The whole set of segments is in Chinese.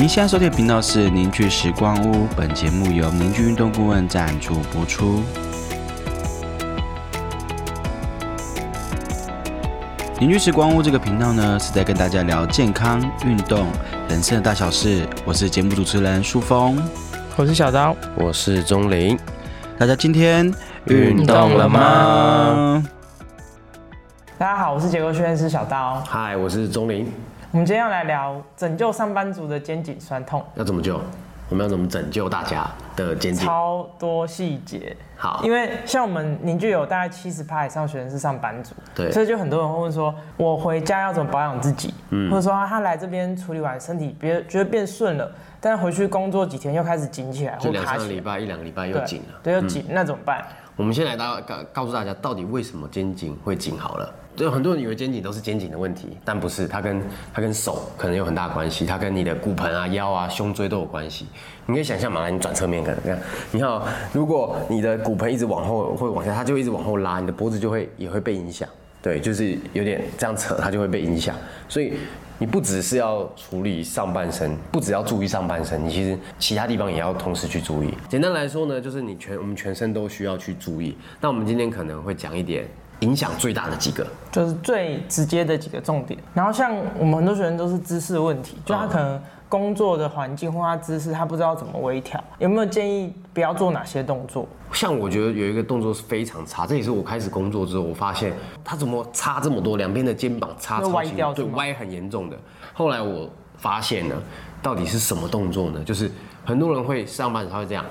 您现在收听的频道是凝聚时光屋，本节目由凝聚运动顾问赞助播出。凝聚时光屋这个频道呢，是在跟大家聊健康、运动、人生的大小事。我是节目主持人舒峰，我是小刀，我是钟林。大家今天运动了吗？大家好，我是结构训练师小刀。嗨，我是钟林。我们今天要来聊拯救上班族的肩颈酸痛。要怎么救？我们要怎么拯救大家的肩颈？超多细节。好，因为像我们凝聚有大概七十趴以上学生是上班族，对，所以就很多人会问说，我回家要怎么保养自己？嗯，或者说他来这边处理完身体，别觉得变顺了，但是回去工作几天又开始紧起来，就两三个礼拜，一两个礼拜又紧了，对，又紧，那怎么办？我们先来大告告诉大家，到底为什么肩颈会紧好了？就很多人以为肩颈都是肩颈的问题，但不是，它跟它跟手可能有很大关系，它跟你的骨盆啊、腰啊、胸椎都有关系。你可以想象嘛，来你转侧面看，你看，你看，如果你的骨盆一直往后会往下，它就一直往后拉，你的脖子就会也会被影响。对，就是有点这样扯，它就会被影响。所以你不只是要处理上半身，不只要注意上半身，你其实其他地方也要同时去注意。简单来说呢，就是你全我们全身都需要去注意。那我们今天可能会讲一点。影响最大的几个，就是最直接的几个重点。然后像我们很多学生都是姿势问题，就他可能工作的环境或他姿势，他不知道怎么微调。有没有建议不要做哪些动作？像我觉得有一个动作是非常差，这也是我开始工作之后我发现他怎么差这么多，两边的肩膀差歪掉，对，歪很严重的。后来我发现呢，到底是什么动作呢？就是很多人会上班他会这样。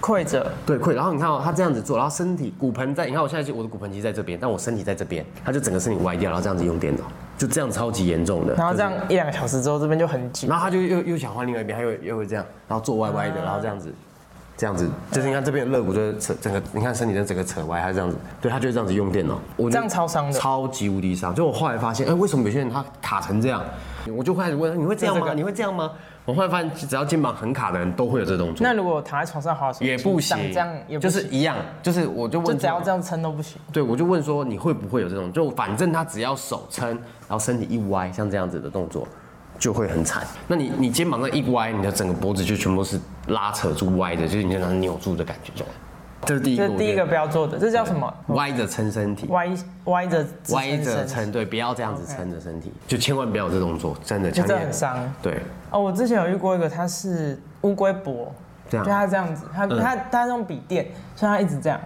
跪着，对跪，然后你看哦，他这样子做，然后身体骨盆在，你看我现在就我的骨盆其实在这边，但我身体在这边，他就整个身体歪掉，然后这样子用电脑，就这样超级严重的。然后这样一两个小时之后，这边就很紧，然后他就又又想换另外一边，他又又会这样，然后坐歪歪的，然后这样子，这样子，就是你看这边的肋骨就扯整个，你看身体的整个扯歪，他这样子，对他就这样子用电脑，我这样超伤的，超级无敌伤。就我后来发现，哎，为什么有些人他卡成这样？我就开始问，你会这样吗？你会这样吗？我后来发现，只要肩膀很卡的人都会有这动作。那如果躺在床上滑手也不行，这样也就是一样，就是我就问，就只要这样撑都不行。对，我就问说你会不会有这种？就反正他只要手撑，然后身体一歪，像这样子的动作，就会很惨。那你你肩膀那一歪，你的整个脖子就全部是拉扯住歪的，就是你那扭住的感觉，就。这是第一个，这第一个不要做的，这叫什么？歪着撑身体，歪歪着歪着撑，对，不要这样子撑着身体，就千万不要有这动作，真的，就这很伤。对，哦，我之前有遇过一个，他是乌龟脖，这样，就他这样子，他他他用笔电，所以他一直这样，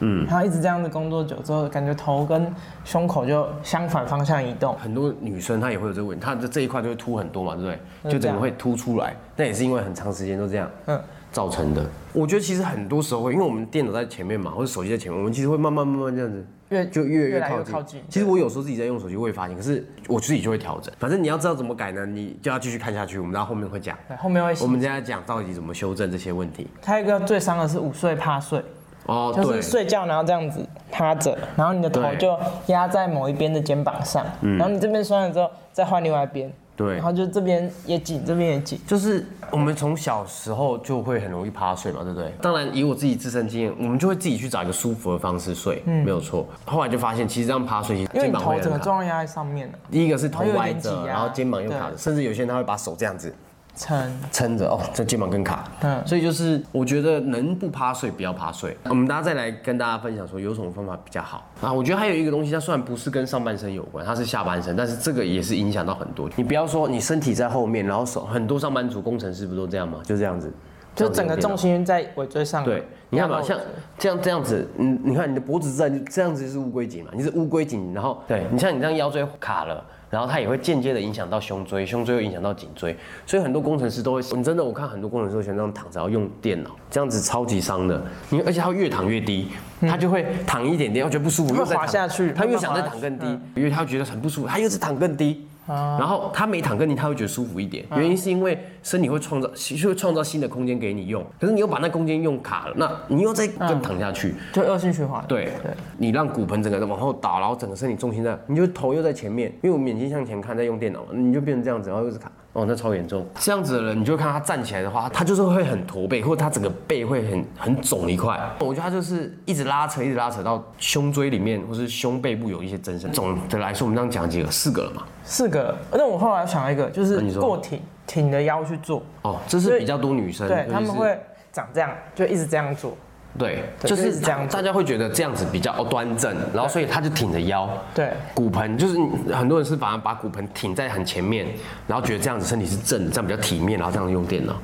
嗯，然后一直这样子工作久之后，感觉头跟胸口就相反方向移动。很多女生她也会有这个问题，她的这一块就会凸很多嘛，对不对？就整个会凸出来，那也是因为很长时间都这样，嗯。造成的，我觉得其实很多时候会，因为我们电脑在前面嘛，或者手机在前面，我们其实会慢慢慢慢这样子，越就越越靠近。其实我有时候自己在用手机，我会发现，可是我自己就会调整。反正你要知道怎么改呢，你就要继续看下去。我们到后面会讲，后面会，我们现在讲到底怎么修正这些问题。还有一个最伤的是午睡趴睡，哦，就是睡觉然后这样子趴着，然后你的头就压在某一边的肩膀上，然后你这边酸了之后再换另外一边。对，然后就这边也紧，这边也紧，就是我们从小时候就会很容易趴睡嘛，对不对？当然，以我自己自身经验，我们就会自己去找一个舒服的方式睡，没有错。后来就发现，其实这样趴睡，因为头整个重量压在上面了。第一个是头歪着，然后肩膀又卡着，甚至有些人他会把手这样子。撑撑着哦，这肩膀更卡。嗯，所以就是我觉得能不趴睡不要趴睡。我们大家再来跟大家分享说有什么方法比较好啊？我觉得还有一个东西，它虽然不是跟上半身有关，它是下半身，但是这个也是影响到很多。你不要说你身体在后面，然后手很多上班族工程师不都这样吗？就这样子，就整个重心在尾椎上。对，你看嘛，像这样这样子，嗯，你看你的脖子这样这样子是乌龟颈嘛？你是乌龟颈，然后对你像你这样腰椎卡了。然后它也会间接的影响到胸椎，胸椎又影响到颈椎，所以很多工程师都会，你真的我看很多工程师都喜欢这样躺着，然后用电脑，这样子超级伤的。因为而且他越躺越低，他就会躺一点点，觉得不舒服，又滑下去，他越想再躺更低，因为他觉得很不舒服，他又是躺更低。然后他每躺跟你，他会觉得舒服一点。原因是因为身体会创造，就会创造新的空间给你用。可是你又把那空间用卡了，那你又再更躺下去，就恶性循环。对对，你让骨盆整个往后倒，然后整个身体重心在，你就头又在前面，因为我们眼睛向前看，在用电脑，你就变成这样子，然后又是卡。哦，那超严重。这样子的人，你就看他站起来的话，他就是会很驼背，或者他整个背会很很肿一块。我觉得他就是一直拉扯，一直拉扯到胸椎里面，或是胸背部有一些增生。总的来说，我们这样讲几个，四个了嘛？四个。那我后来想一个，就是过挺。挺着腰去做，哦，这是比较多女生，对他们会长这样，就一直这样做。对，就就是是这样大家会觉得这样子比较端正，然后所以他就挺着腰，对骨盆就是很多人是反而把骨盆挺在很前面，然后觉得这样子身体是正的，这样比较体面，然后这样用电脑。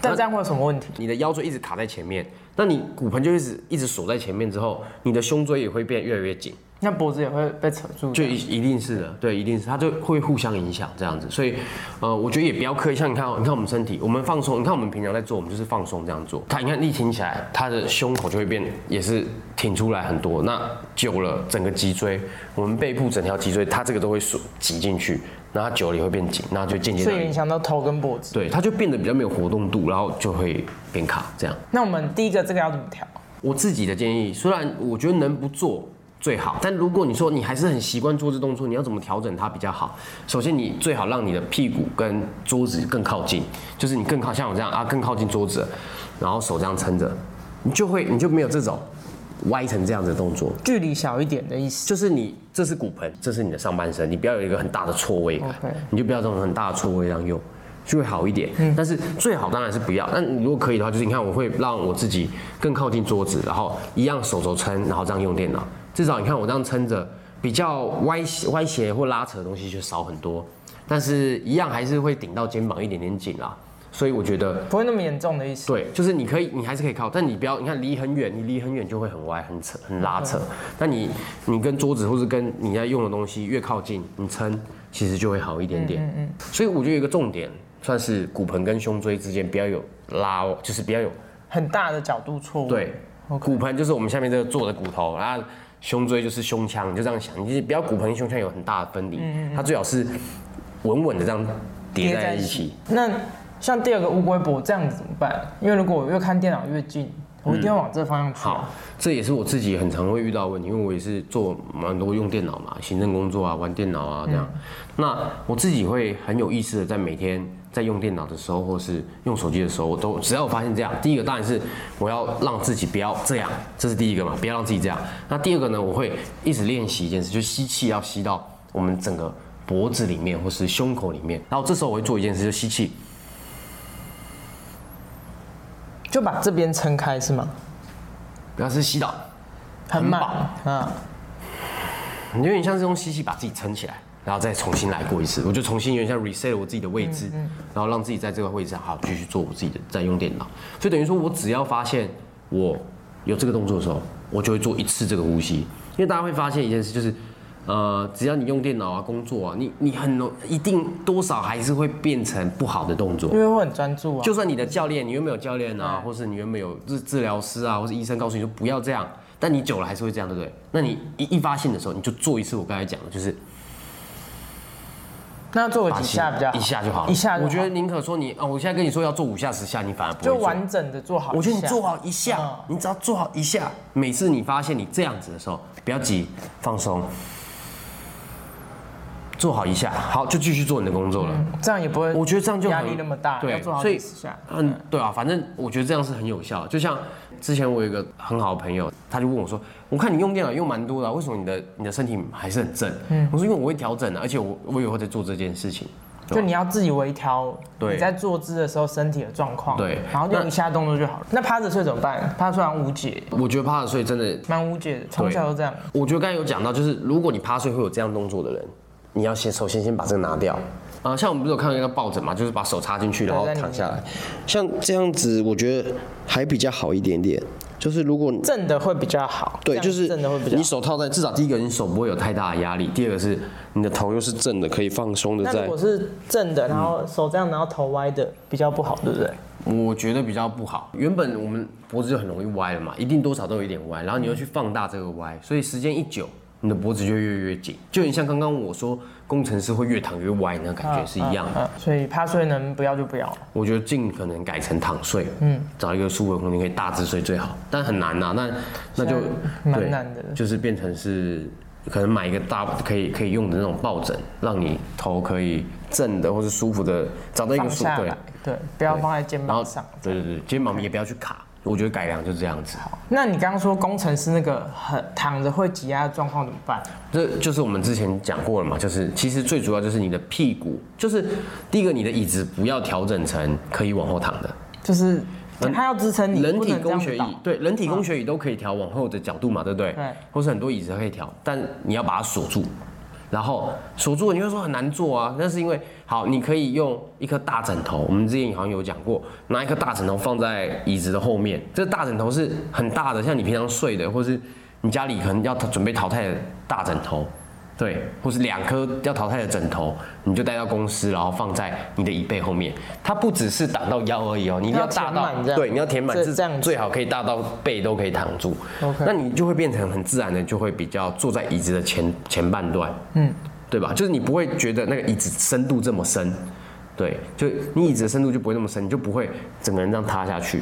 但这样会有什么问题？你的腰椎一直卡在前面，那你骨盆就一直一直锁在前面之后，你的胸椎也会变越来越紧，那脖子也会被扯住。就一一定是的，对，一定是，它就会互相影响这样子，所以，呃，我觉得也不要刻意，像你看哦，你看我们身体，我们放松，你看我们平常在做，我们就是放松这样做，它你看力挺起来，它的胸口就会变，也是挺出来很多，那久了整个脊椎，我们背部整条脊椎，它这个都会锁挤进去，然后它久了也会变紧，然后就渐渐所以影的，响到头跟脖子。对，它就变得比较没有活动度，然后就会变卡这样。那我们第一个这个要怎么调？我自己的建议，虽然我觉得能不做最好，但如果你说你还是很习惯做这动作，你要怎么调整它比较好？首先，你最好让你的屁股跟桌子更靠近，就是你更靠像我这样啊，更靠近桌子，然后手这样撑着，你就会你就没有这种歪成这样子的动作。距离小一点的意思。就是你这是骨盆，这是你的上半身，你不要有一个很大的错位你就不要这种很大的错位这样用，就会好一点。嗯但是最好当然是不要。但如果可以的话，就是你看我会让我自己更靠近桌子，然后一样手肘撑，然后这样用电脑。至少你看我这样撑着，比较歪斜歪斜或拉扯的东西就少很多，但是一样还是会顶到肩膀一点点紧啦。所以我觉得不会那么严重的意思。对，就是你可以，你还是可以靠，但你不要，你看离很远，你离很远就会很歪、很扯、很拉扯。但你你跟桌子或是跟你在用的东西越靠近，你撑其实就会好一点点。嗯嗯。所以我觉得有一个重点，算是骨盆跟胸椎之间不要有拉哦，就是不要有很大的角度错误。对，骨盆就是我们下面这个坐的骨头，然后胸椎就是胸腔，你就这样想，你就是不要骨盆跟胸腔有很大的分离，它最好是稳稳的这样叠在一起。。那像第二个乌龟脖这样子怎么办？因为如果我越看电脑越近，我一定要往这方向去。好，这也是我自己很常会遇到的问题，因为我也是做蛮多用电脑嘛，行政工作啊，玩电脑啊这样。那我自己会很有意识的在每天在用电脑的时候，或是用手机的时候，我都只要我发现这样，第一个当然是我要让自己不要这样，这是第一个嘛，不要让自己这样。那第二个呢，我会一直练习一件事，就是吸气要吸到我们整个脖子里面或是胸口里面，然后这时候我会做一件事，就吸气。就把这边撑开是吗？不要是吸到，很满啊，你有点像是用吸气把自己撑起来，然后再重新来过一次。我就重新有点像 reset 我自己的位置，然后让自己在这个位置上好继续做我自己的在用电脑。所以等于说我只要发现我有这个动作的时候，我就会做一次这个呼吸。因为大家会发现一件事，就是呃，只要你用电脑啊、工作啊，你你很容一定多少还是会变成不好的动作因。为会很专注啊。就算你的教练，你原本有教练啊，或是你原本有治治疗师啊，或是医生告诉你说不要这样，但你久了还是会这样，对不对？那你一一发现的时候，你就做一次我刚才讲的，就是那做个几下比较好一下就好了。一下就好我觉得宁可说你啊，我现在跟你说要做五下十下，你反而不会做。就完整的做好一下。我觉得你做好一下嗯，你只要做好一下，每次你发现你这样子的时候，不要急，放松，做好一下，好就继续做你的工作了。这样也不会，我觉得这样就压力那么大，对要做好所以几十下。嗯，对啊，反正我觉得这样是很有效的。就像之前我有一个很好的朋友，他就问我说：“我看你用电脑用蛮多的啊、为什么你的你的身体还是很正？”嗯我说：“因为我会调整啊，而且我我也会在做这件事情。”就你要自己微调对你在坐姿的时候身体的状况，对然后用一下动作就好了。那趴着睡怎么办？趴着睡好像无解，我觉得趴着睡真的，蛮无解的，从小都这样。我觉得刚才有讲到，就是如果你趴睡会有这样动作的人，你要先首先先把这个拿掉。啊、像我们不是有看到一个抱枕嘛，就是把手插进去，然后躺下来，像这样子，我觉得还比较好一点点。就是如果正的会比较好，对，就是正的会比较好。你手套在，至少第一个你手不会有太大的压力，第二个是你的头又是正的，可以放松的在那如果。是正的，然后手这样，然后头歪的，比较不好，对不对？我觉得比较不好。原本我们脖子就很容易歪了嘛，一定多少都有一点歪，然后你又去放大这个歪，所以时间一久，你的脖子就越越越紧，就很像刚刚我说工程师会越躺越歪那个感觉是一样的。所以趴睡能不要就不要。我觉得尽可能改成躺睡，嗯，找一个舒服的空间可以大致睡最好，但很难呐、那那就蛮难的就是变成是可能买一个大可以可以用的那种抱枕，让你头可以正的或是舒服的，找到一个舒对放下来，对，不要放在肩膀上。对对对，肩膀也不要去卡，我觉得改良就是这样子。好那你刚刚说工程师那个很躺着会挤压的状况怎么办？这就是我们之前讲过了嘛，就是其实最主要就是你的屁股，就是第一个你的椅子不要调整成可以往后躺的。就是它要支撑你，人体工学椅，对，人体工学椅都可以调往后的角度嘛，对不对？对或是很多椅子可以调，但你要把它锁住，然后锁住，你会说很难做啊，那是因为好，你可以用一颗大枕头，我们之前好像有讲过，拿一颗大枕头放在椅子的后面，这个大枕头是很大的，像你平常睡的，或是你家里可能要准备淘汰的大枕头。对，或是两颗要淘汰的枕头，你就带到公司，然后放在你的椅背后面。它不只是挡到腰而已哦，你一定要大到对，你要填满，是这这样最好可以大到背都可以躺住。那你就会变成很自然的，就会比较坐在椅子的前前半段，嗯，对吧？就是你不会觉得那个椅子深度这么深，对，就你椅子的深度就不会那么深，你就不会整个人这样塌下去。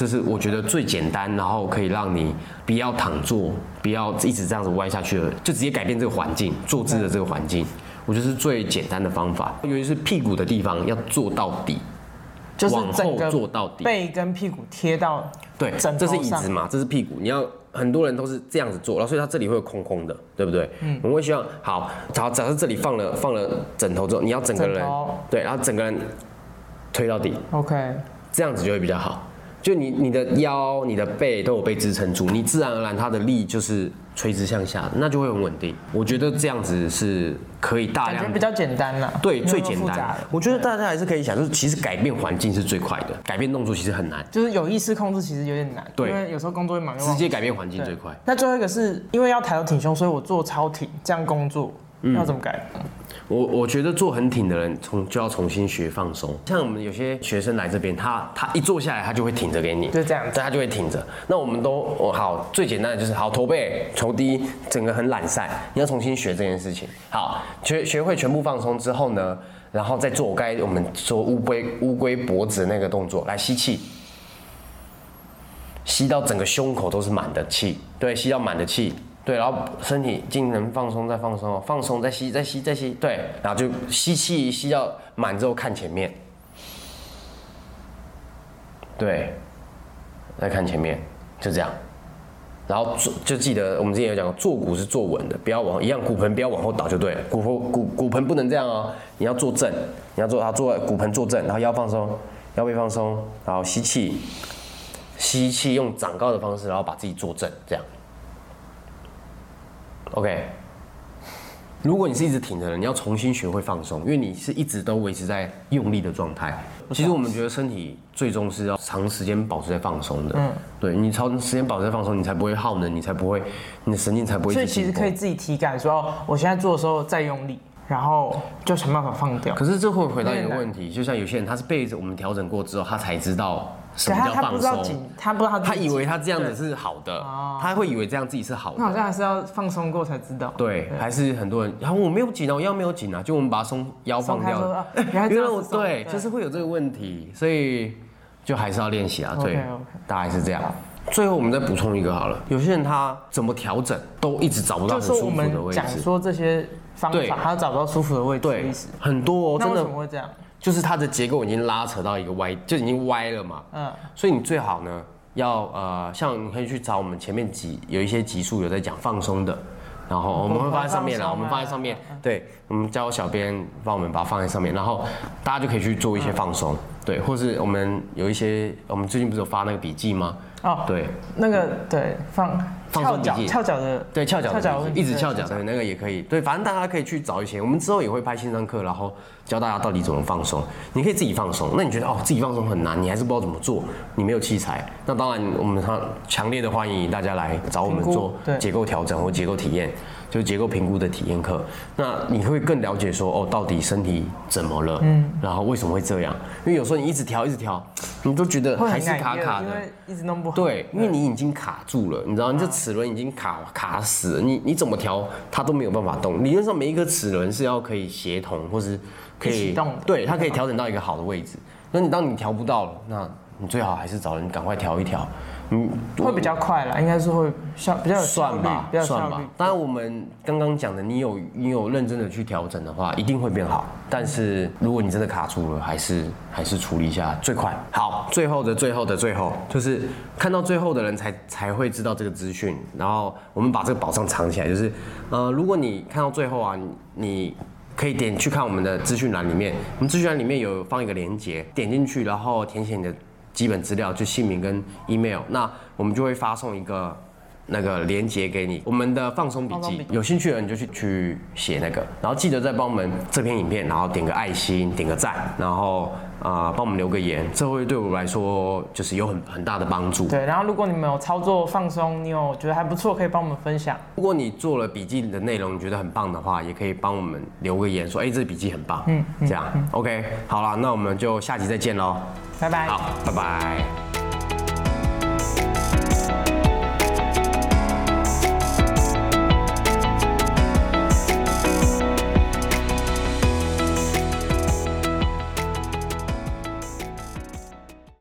这是我觉得最简单，然后可以让你不要躺坐，不要一直这样子歪下去了，就直接改变这个环境，坐姿的这个环境，我觉得是最简单的方法。尤其是屁股的地方要做到底，就是往后坐到底背跟屁股贴到对，枕头这是椅上子嘛，这是屁股。你要很多人都是这样子做，然后所以它这里会有空空的，对不对？嗯，我们会希望好，好，假设这里放了放了枕头之后，你要整个人头对，然后整个人推到底，OK，这样子就会比较好。就你你的腰、你的背都有被支撑住，你自然而然它的力就是垂直向下，那就会很稳定。我觉得这样子是可以大量感觉比较简单啦。对最简单。我觉得大家还是可以想，就是其实改变环境是最快的，改变动作其实很难，就是有意识控制其实有点难，对因为有时候工作会忙直接改变环境最快。那最后一个是因为要抬头挺胸，所以我做超挺，这样工作嗯要怎么改？我我觉得坐很挺的人，从就要重新学放松。像我们有些学生来这边，他他一坐下来，他就会挺着给你，就这样他就会挺着。那我们都我好最简单的就是好驼背、头低，整个很懒散。你要重新学这件事情。好，学学会全部放松之后呢，然后再做我该我们说乌龟乌龟脖子那个动作，来吸气。吸到整个胸口都是满的气，对，吸到满的气，对，然后身体尽能放松，再放松，放松，再吸，再吸，再吸，对，然后就吸气吸到满之后看前面，对，再看前面，就这样，然后坐就记得我们之前有讲过，坐骨是坐稳的，不要往一样骨盆不要往后倒就对了，骨盆骨骨盆不能这样哦，你要坐正，你要坐好坐骨盆坐正，然后腰放松，腰背放松，然后吸气。吸气，用长高的方式，然后把自己坐正，这样。OK。如果你是一直挺着的，你要重新学会放松，因为你是一直都维持在用力的状态。其实我们觉得身体最终是要长时间保持在放松的。嗯，对你长时间保持在放松，你才不会耗能，你才不会，你的神经才不会所以。其实可以自己体感说，哦我现在做的时候再用力，然后就想办法放掉。可是这会回到一个问题，就像有些人他是被我们调整过之后，他才知道他他不么叫放松知道紧。，他不知道他以为他这样子是好的，他会以为这样自己是好的。那好像还是要放松过才知道。对，还是很多人，然后我没有紧啊，我腰没有紧啊，就我们把它松腰放掉对，就是会有这个问题，所以就还是要练习啊，对大概是这样。最后我们再补充一个好了，有些人他怎么调整都一直找不到很舒服的位置，说这些方对法，他找不到舒服的位置对。，很多哦，真的会这样？就是它的结构已经拉扯到一个歪，就已经歪了嘛。嗯，所以你最好呢，要呃，像你可以去找我们前面几有一些集数有在讲放松的，然后我们会放在上面啦，我们放在上面，对，我们叫小编帮我们把它放在上面，然后大家就可以去做一些放松，对，或是我们有一些，我们最近不是有发那个笔记吗？哦，对，那个对放翘脚放松笔记翘脚的对，翘脚翘脚的的问题对一直翘脚对那个也可以。对，反正大家可以去找一些，我们之后也会拍线上课，然后教大家到底怎么放松。你可以自己放松。那你觉得哦，自己放松很难，你还是不知道怎么做，你没有器材，那当然我们强强烈的欢迎大家来找我们做对结构调整或结构体验，就是结构评估的体验课。那你会更了解说哦，到底身体怎么了，嗯，然后为什么会这样？因为有时候你一直调一直调，你都觉得会还是卡卡的因。为一直弄不好。对，因为你已经卡住了，你知道，你这齿轮已经卡卡死了，你你怎么调它都没有办法动。理论上每一颗齿轮是要可以协同，或是可以一起动对，它可以调整到一个好的位置。那你当你调不到了，那你最好还是找人赶快调一调，嗯，会比较快啦，应该是会效比较有效率算吧，，比较有算吧。。当然，我们刚刚讲的，你有你有认真的去调整的话，一定会变好。但是如果你真的卡住了，还是还是处理一下最快。好，最后的最后的最后，就是看到最后的人才才会知道这个资讯。然后我们把这个宝藏藏起来，就是呃，如果你看到最后啊，你你可以点去看我们的资讯栏里面，我们资讯栏里面有放一个连接，点进去，然后填写你的基本资料，就姓名跟 email，那我们就会发送一个那个连接给你，我们的放松笔记有兴趣的人就去去写那个，然后记得再帮我们这篇影片，然后点个爱心，点个赞，然后啊帮、我们留个言，这会对我来说就是有很很大的帮助。对，然后如果你们有操作放松，你有觉得还不错，可以帮我们分享。如果你做了笔记的内容，你觉得很棒的话，也可以帮我们留个言说，哎、这笔记很棒，嗯，这样，OK，好了，那我们就下集再见喽，拜拜。好，拜拜。